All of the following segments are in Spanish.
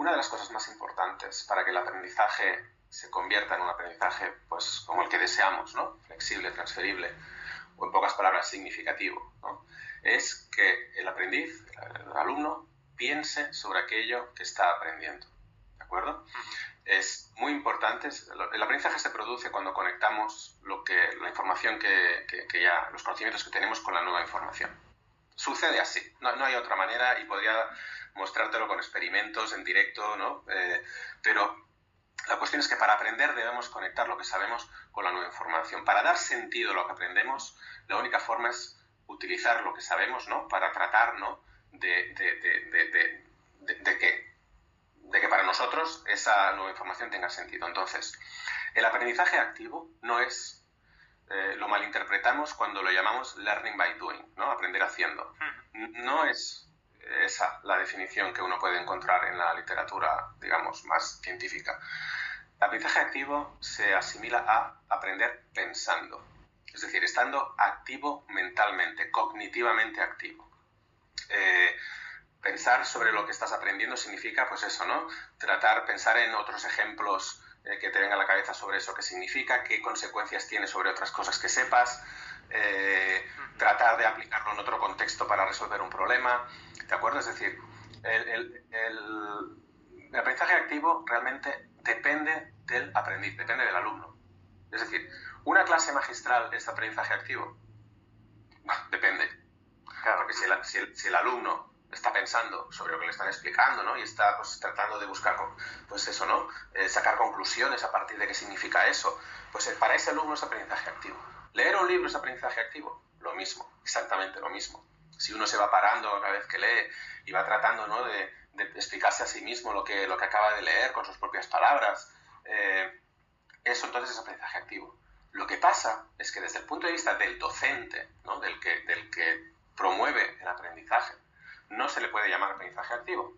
una de las cosas más importantes para que el aprendizaje se convierta en un aprendizaje pues, como el que deseamos, ¿no? flexible, transferible, o en pocas palabras, significativo, es que el aprendiz, el alumno, piense sobre aquello que está aprendiendo. ¿De acuerdo? Es muy importante, el aprendizaje se produce cuando conectamos lo que, la información que, que, ya, los conocimientos que tenemos con la nueva información. Sucede así, no, hay otra manera y podría mostrártelo con experimentos en directo, ¿no? Eh, pero la cuestión es que para aprender debemos conectar lo que sabemos con la nueva información. Para dar sentido a lo que aprendemos, la única forma es utilizar lo que sabemos, ¿no? Para tratar, ¿no? De, que, de que para nosotros esa nueva información tenga sentido. Entonces, el aprendizaje activo no es, eh, lo malinterpretamos cuando lo llamamos learning by doing, ¿no? Aprender haciendo. No es esa la definición que uno puede encontrar en la literatura, digamos, más científica. El aprendizaje activo se asimila a aprender pensando, es decir, estando activo mentalmente, cognitivamente activo. Eh, pensar sobre lo que estás aprendiendo significa, pues eso, ¿no? Tratar, pensar en otros ejemplos eh, que te vengan a la cabeza sobre eso que significa, qué consecuencias tiene sobre otras cosas que sepas, eh, tratar de aplicarlo en otro contexto para resolver un problema, ¿de acuerdo? Es decir, el, aprendizaje activo realmente depende del aprendiz, depende del alumno. Es decir, ¿una clase magistral es aprendizaje activo? depende. Claro, porque si el, alumno está pensando sobre lo que le están explicando, ¿no? Y está pues, tratando de buscar, pues eso, ¿no? Eh, sacar conclusiones a partir de qué significa eso. Pues eh, para ese alumno es aprendizaje activo. ¿Leer un libro es aprendizaje activo? Lo mismo, exactamente lo mismo. Si uno se va parando cada vez que lee y va tratando ¿no? de, explicarse a sí mismo lo que, lo que acaba de leer con sus propias palabras, eh, eso entonces es aprendizaje activo. Lo que pasa es que desde el punto de vista del docente, ¿no? del, que, del que promueve el aprendizaje, no se le puede llamar aprendizaje activo.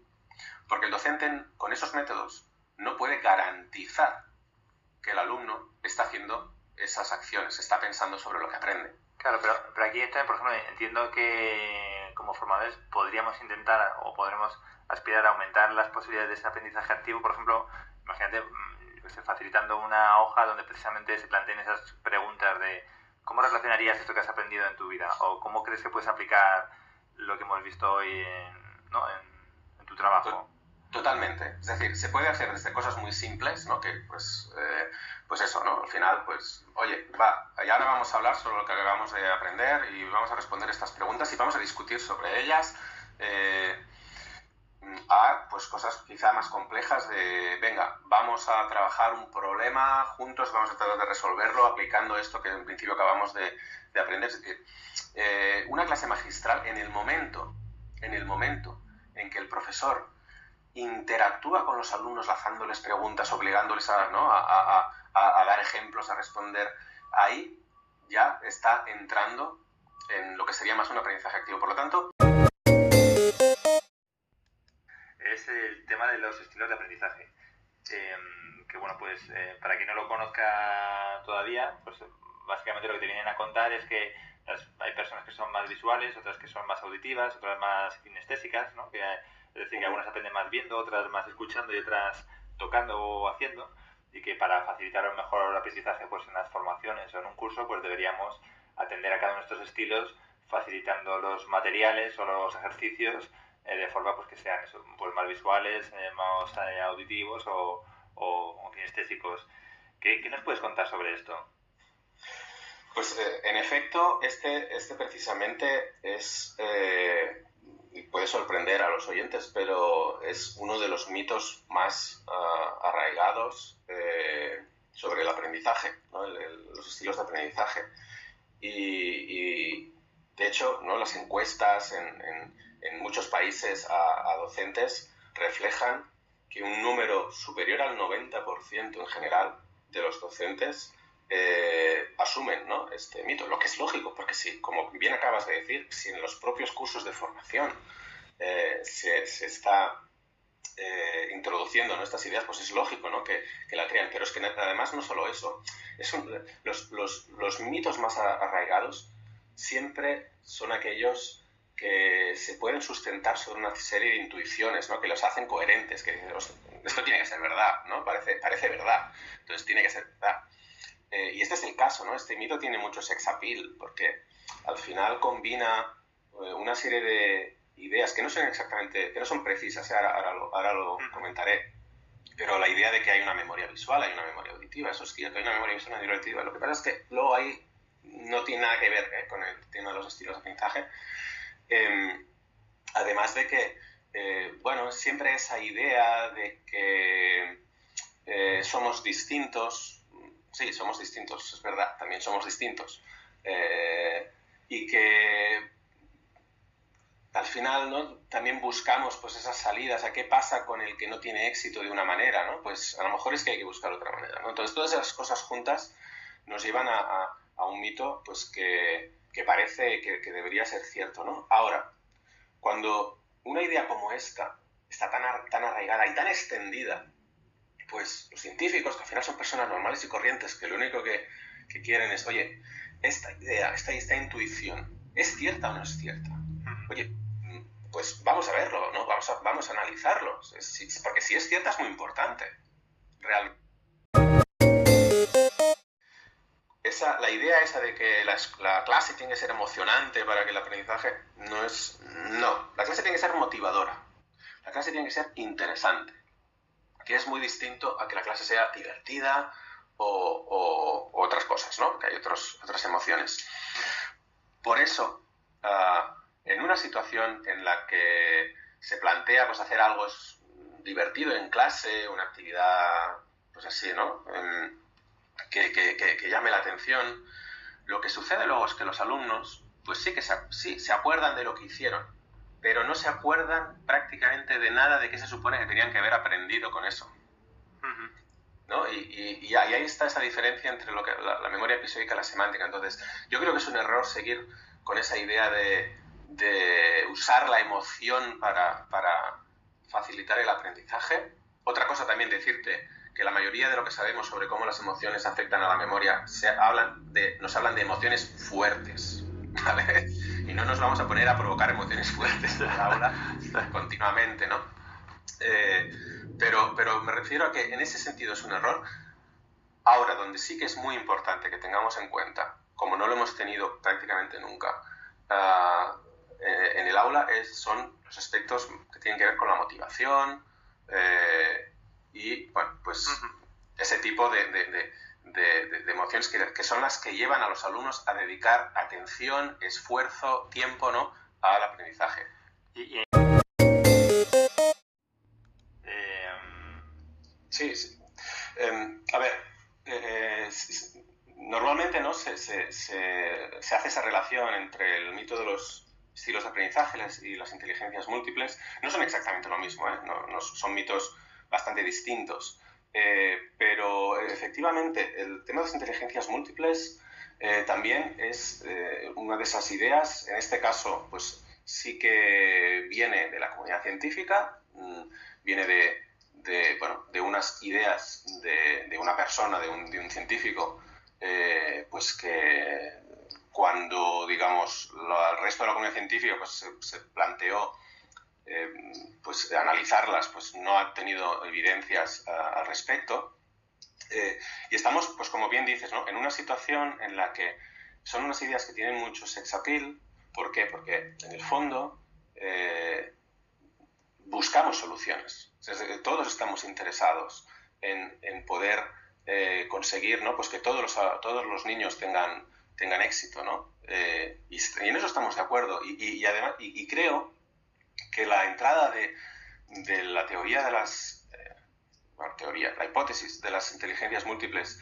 Porque el docente con esos métodos no puede garantizar que el alumno está haciendo esas acciones, está pensando sobre lo que aprende. Claro, pero, pero aquí también, por ejemplo, entiendo que como formadores podríamos intentar o podremos aspirar a aumentar las posibilidades de ese aprendizaje activo, por ejemplo, imagínate mm, facilitando una hoja donde precisamente se planteen esas preguntas de cómo relacionarías esto que has aprendido en tu vida o cómo crees que puedes aplicar lo que hemos visto hoy en, ¿no? en, tu trabajo. Totalmente. Es decir, se puede hacer desde cosas muy simples, ¿no? Que pues eh, pues eso, ¿no? Al final, pues, oye, va, y ahora vamos a hablar sobre lo que acabamos de aprender y vamos a responder estas preguntas y vamos a discutir sobre ellas. Eh, a pues cosas quizá más complejas de, venga, vamos a trabajar un problema juntos, vamos a tratar de resolverlo aplicando esto que en principio acabamos de, aprender. Eh, una clase magistral en el momento, en el momento en que el profesor interactúa con los alumnos lanzándoles preguntas, obligándoles a, ¿no? a a, dar ejemplos, a responder, ahí ya está entrando en lo que sería más un aprendizaje activo. Por lo tanto, es el tema de los estilos de aprendizaje. Em, que bueno, pues eh, para quien no lo conozca todavía, pues básicamente lo que te vienen a contar es que hay personas que son más visuales, otras que son más auditivas, otras más kinestésicas, ¿no? Que, es decir, que algunas aprenden más viendo, otras más escuchando y otras tocando o haciendo y que para facilitar un mejor aprendizaje pues en las formaciones o en un curso pues deberíamos atender a cada uno de estos estilos facilitando los materiales o los ejercicios eh, de forma pues que sean pues más visuales, eh, más eh, auditivos o, o, kinestésicos. ¿Qué, ¿Qué, nos puedes contar sobre esto? Pues en efecto, este, este precisamente es y puede sorprender a los oyentes, pero es uno de los mitos más ah, arraigados eh, sobre el aprendizaje, los estilos de aprendizaje. Y, de hecho, ¿no? las encuestas en, muchos países a, docentes reflejan que un número superior al 90% en general de los docentes eh, asumen ¿no? este mito, lo que es lógico, porque si, como bien acabas de decir, si en los propios cursos de formación eh, se, está eh, introduciendo estas ideas, pues es lógico ¿no? que, la crean. Pero es que además no solo eso, es los, los, los, mitos más arraigados siempre son aquellos que se pueden sustentar sobre una serie de intuiciones, ¿no? que los hacen coherentes, que esto tiene que ser verdad, ¿no? Parece, parece verdad, entonces tiene que ser verdad. Eh, y este es el caso, ¿no? Este mito tiene mucho sex appeal, porque al final combina eh, una serie de ideas que no son exactamente, que no son precisas, ¿eh? ahora, ahora, lo, comentaré, pero la idea de que hay una memoria visual, hay una memoria auditiva, eso es cierto, hay una memoria visual y una memoria auditiva. Lo que pasa es que luego ahí no tiene nada que ver con el tema de los estilos de aprendizaje. Em, además de que, bueno, siempre esa idea de que somos distintos, sí, somos distintos, es verdad, también somos distintos. Eh, y que al final también buscamos pues esas salidas a qué pasa con el que no tiene éxito de una manera. Pues a lo mejor es que hay que buscar otra manera. Entonces todas esas cosas juntas nos llevan a, a, un mito pues que, que parece que, que, debería ser cierto, ¿no? Ahora, cuando una idea como esta está tan, tan arraigada y tan extendida pues los científicos, que al final son personas normales y corrientes, que lo único que, quieren es, oye, esta idea, esta, esta intuición, ¿es cierta o no es cierta? Oye, pues vamos a verlo, ¿no? Vamos a, vamos a analizarlo, porque si es cierta es muy importante, realmente. Esa, la idea esa de que la, la, clase tiene que ser emocionante para que el aprendizaje no es... No, la clase tiene que ser motivadora. La clase tiene que ser interesante que es muy distinto a que la clase sea divertida o, otras cosas, ¿no? Que hay otros, otras emociones. Por eso, ah, en una situación en la que se plantea pues, hacer algo divertido en clase, una actividad, pues así, ¿no? Que, que, llame la atención, lo que sucede luego es que los alumnos, pues sí que sí, se acuerdan de lo que hicieron, pero no se acuerdan prácticamente de nada de qué se supone que tenían que haber aprendido con eso. ¿no? Y, ahí está esa diferencia entre lo que, la, memoria episódica y la semántica. Entonces, yo creo que es un error seguir con esa idea de, de usar la emoción para, para, facilitar el aprendizaje. Otra cosa también decirte que la mayoría de lo que sabemos sobre cómo las emociones afectan a la memoria se hablan de, nos hablan de emociones fuertes. ¿vale? y no nos vamos a poner a provocar emociones fuertes en la aula continuamente, ¿no? Eh, pero, pero me refiero a que en ese sentido es un error. Ahora, donde sí que es muy importante que tengamos en cuenta, como no lo hemos tenido prácticamente nunca eh, en el aula, es, son los aspectos que tienen que ver con la motivación eh, y, bueno, pues ese tipo de, de, emociones que, son las que llevan a los alumnos a dedicar atención, esfuerzo, tiempo ¿no? al aprendizaje. Em, sí, sí. Em, a ver, eh, normalmente ¿no? Se, se, se, hace esa relación entre el mito de los estilos de aprendizaje y las inteligencias múltiples. No son exactamente lo mismo, ¿eh? no, son mitos bastante distintos. Eh, pero efectivamente, el tema de las inteligencias múltiples eh, también es eh, una de esas ideas. En este caso, pues sí que viene de la comunidad científica, mm, viene de, bueno, de unas ideas de, una persona, de un, científico, pues que cuando, digamos, lo, el resto de la comunidad científica pues, se, planteó pues analizarlas, pues no ha tenido evidencias al respecto. Eh, y estamos, pues como bien dices, ¿no? en una situación en la que son unas ideas que tienen mucho sex appeal. ¿Por qué? Porque en el fondo eh, buscamos soluciones. todos estamos interesados en, en poder conseguir ¿no? pues que todos los, todos los niños tengan, tengan éxito. ¿no? Y, y, en eso estamos de acuerdo. Y, y además, y creo que la entrada de, la teoría de las... Eh, bueno, teoría, la hipótesis de las inteligencias múltiples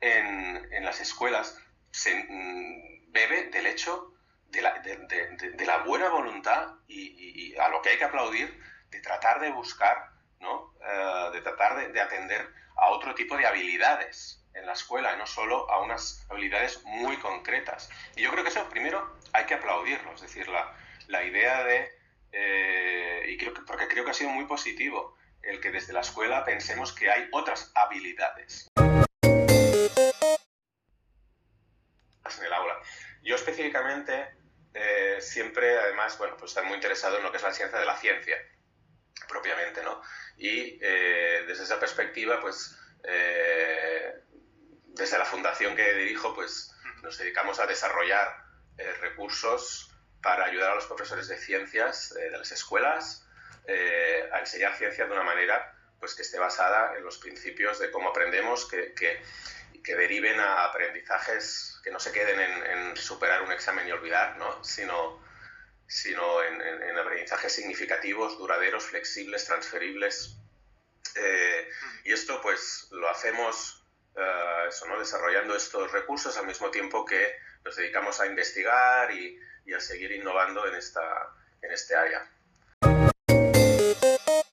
en, en las escuelas se mm, bebe del hecho de la, buena voluntad y, a lo que hay que aplaudir de tratar de buscar, ¿no? Uh, de tratar de, atender a otro tipo de habilidades en la escuela, no solo a unas habilidades muy concretas. Y yo creo que eso primero hay que aplaudirlo, es decir, la idea de eh, y creo que, porque creo que ha sido muy positivo el que desde la escuela pensemos que hay otras habilidades en el aula. Yo específicamente, eh, siempre, además, bueno, pues está muy interesado en lo que es la ciencia de la ciencia, propiamente, ¿no? Y desde esa perspectiva, pues, desde la fundación que dirijo, pues, nos dedicamos a desarrollar recursos para ayudar a los profesores de ciencias de las escuelas a enseñar ciencia de una manera pues que esté basada en los principios de cómo aprendemos, que, que, que deriven a aprendizajes que no se queden en, superar un examen y olvidar, ¿no? sino, sino en, aprendizajes significativos, duraderos, flexibles, transferibles. Eh, y esto pues lo hacemos eh, eso, ¿no? desarrollando estos recursos al mismo tiempo que nos dedicamos a investigar y, y a seguir innovando en, esta, en este área.